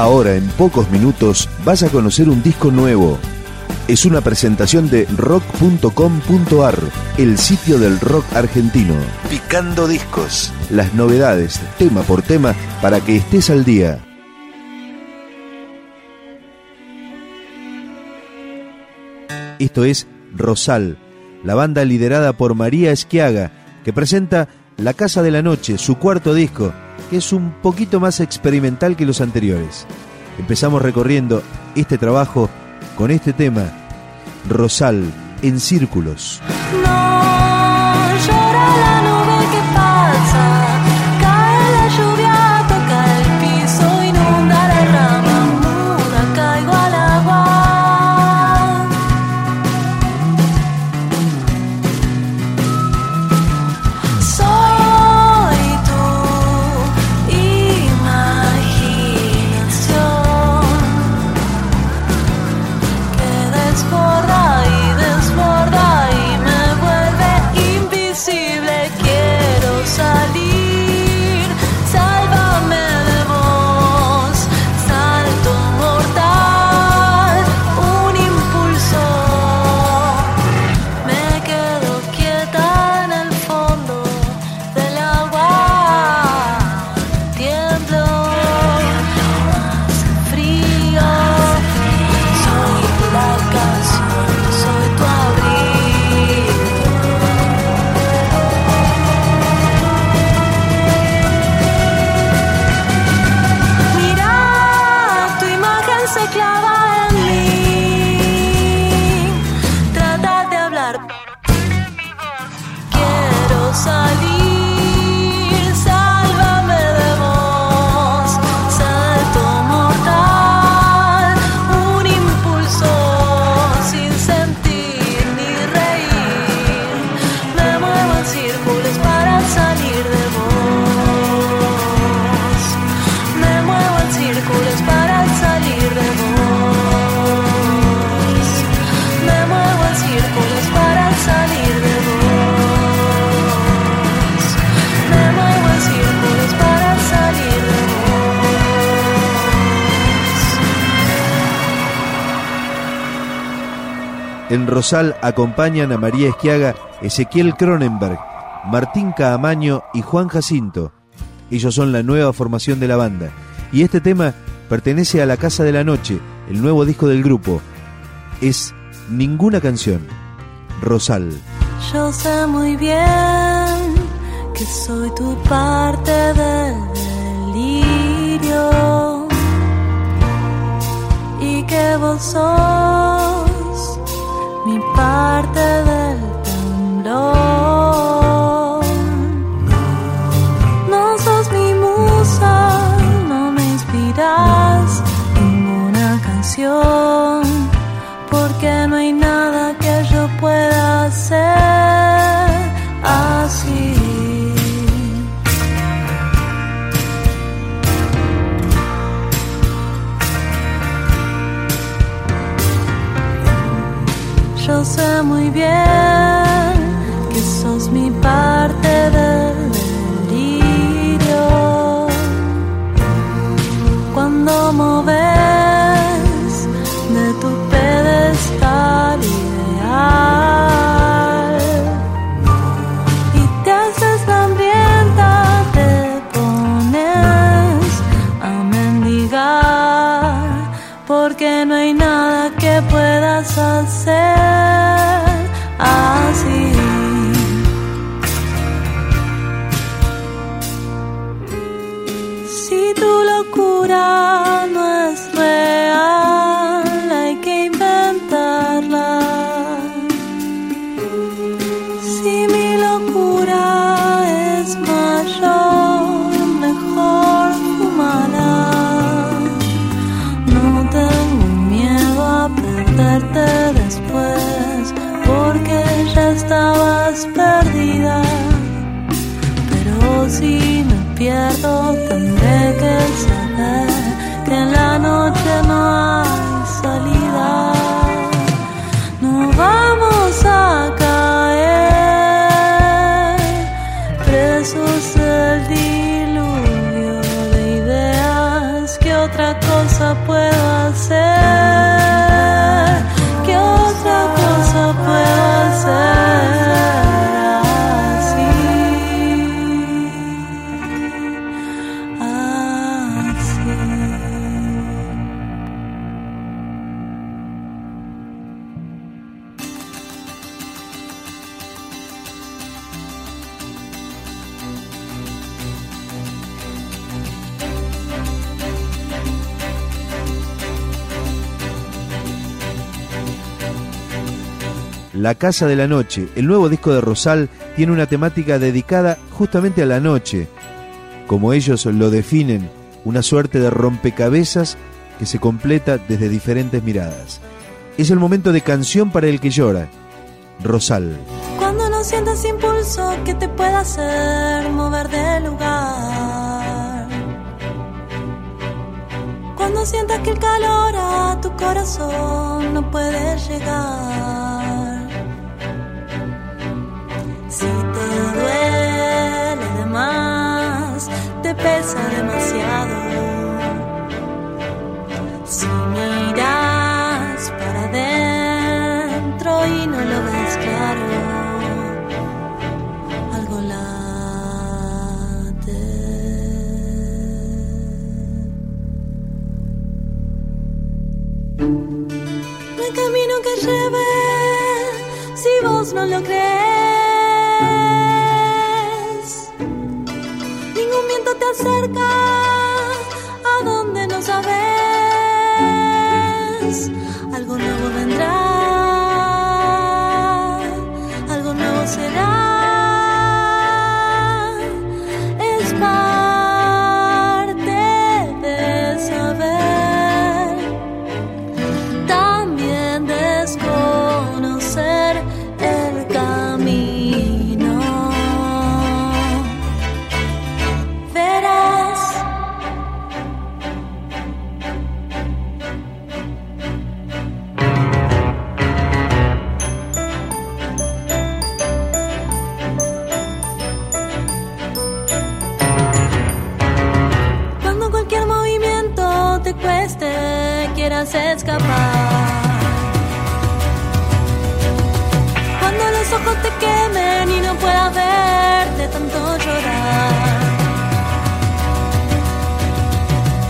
Ahora, en pocos minutos, vas a conocer un disco nuevo. Es una presentación de rock.com.ar, el sitio del rock argentino. Picando discos. Las novedades, tema por tema, para que estés al día. Esto es Rosal, la banda liderada por María Esquiaga, que presenta La Casa de la Noche, su cuarto disco, que es un poquito más experimental que los anteriores. Empezamos recorriendo este trabajo con este tema, Rosal, en círculos. En Rosal acompañan a María Esquiaga, Ezequiel Cronenberg, Martín Caamaño y Juan Jacinto. Ellos son la nueva formación de la banda. Y este tema pertenece a La Casa de la Noche, el nuevo disco del grupo. Es Ninguna canción. Rosal. Yo sé muy bien que soy tu parte del delirio y que vos sos muy bien que sos mi parte del delirio. Cuando moves locura no es real, hay que inventarla. Si mi locura es mayor, mejor fumará. No tengo miedo a perderte después, porque ya estabas perdida. tendré que saber que en la noche no hay salida. No vamos a caer presos del diluvio de ideas que otra cosa puedo hacer. La Casa de la Noche, el nuevo disco de Rosal, tiene una temática dedicada justamente a la noche. Como ellos lo definen, una suerte de rompecabezas que se completa desde diferentes miradas. Es el momento de canción para el que llora. Rosal. Cuando no sientas impulso que te pueda hacer mover de lugar. Cuando sientas que el calor a tu corazón no puede llegar. Duele de te pesa demasiado. Ningún viento te acerca Cuando los ojos te quemen y no puedas ver de tanto llorar.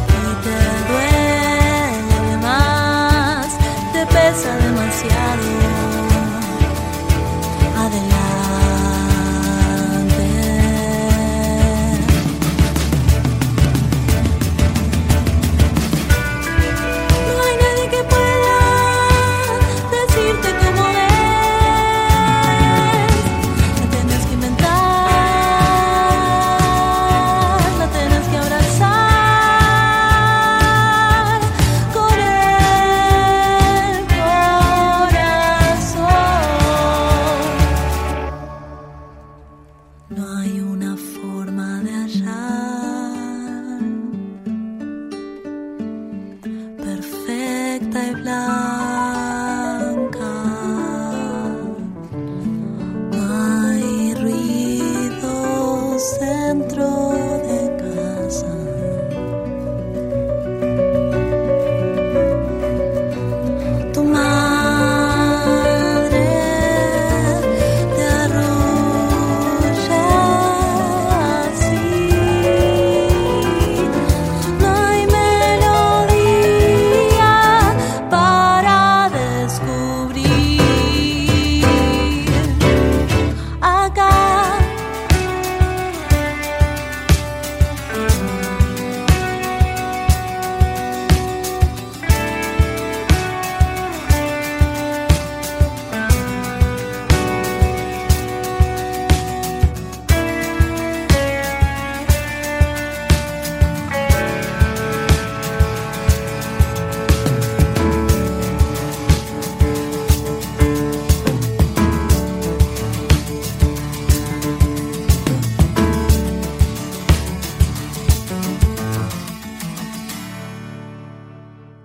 Y te duele además, te pesa demasiado. No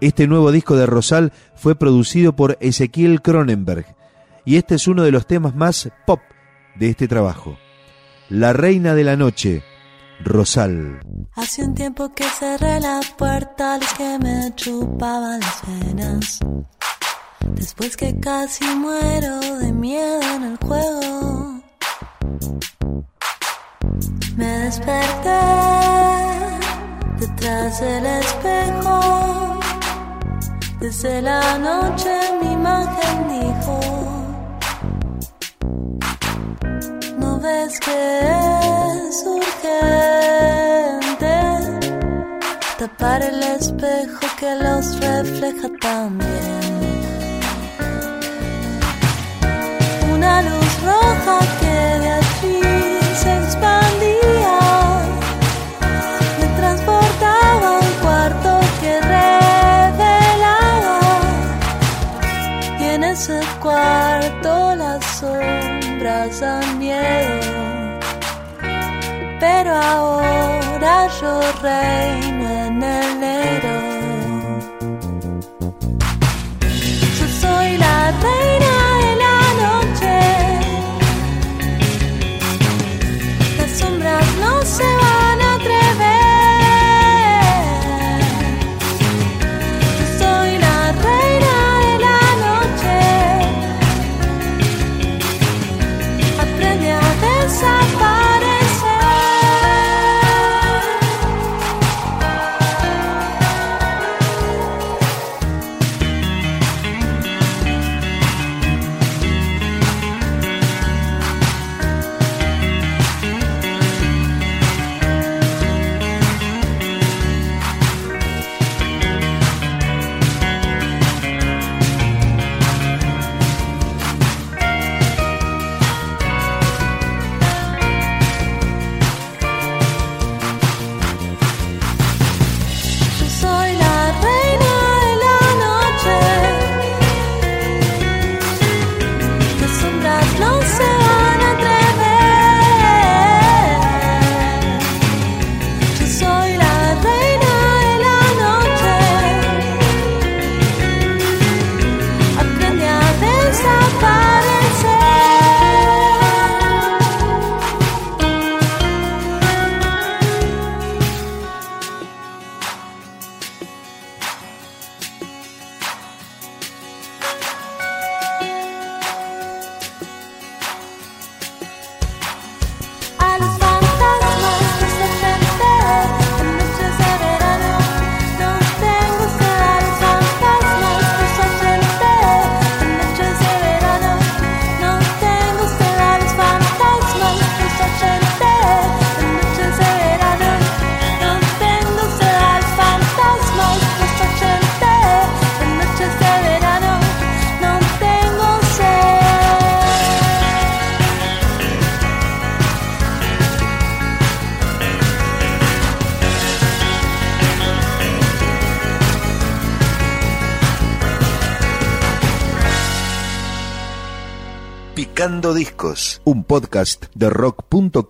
Este nuevo disco de Rosal fue producido por Ezequiel Cronenberg y este es uno de los temas más pop de este trabajo. La Reina de la Noche, Rosal. Hace un tiempo que cerré la puerta a que me chupaban las venas. Después que casi muero de miedo en el juego. Me desperté detrás del espejo. Desde la noche mi imagen dijo, ¿no ves que es urgente tapar el espejo que los refleja también? Una luz roja que de allí se expandía ahora yo reino en el Picando Discos, un podcast de rock.com.ar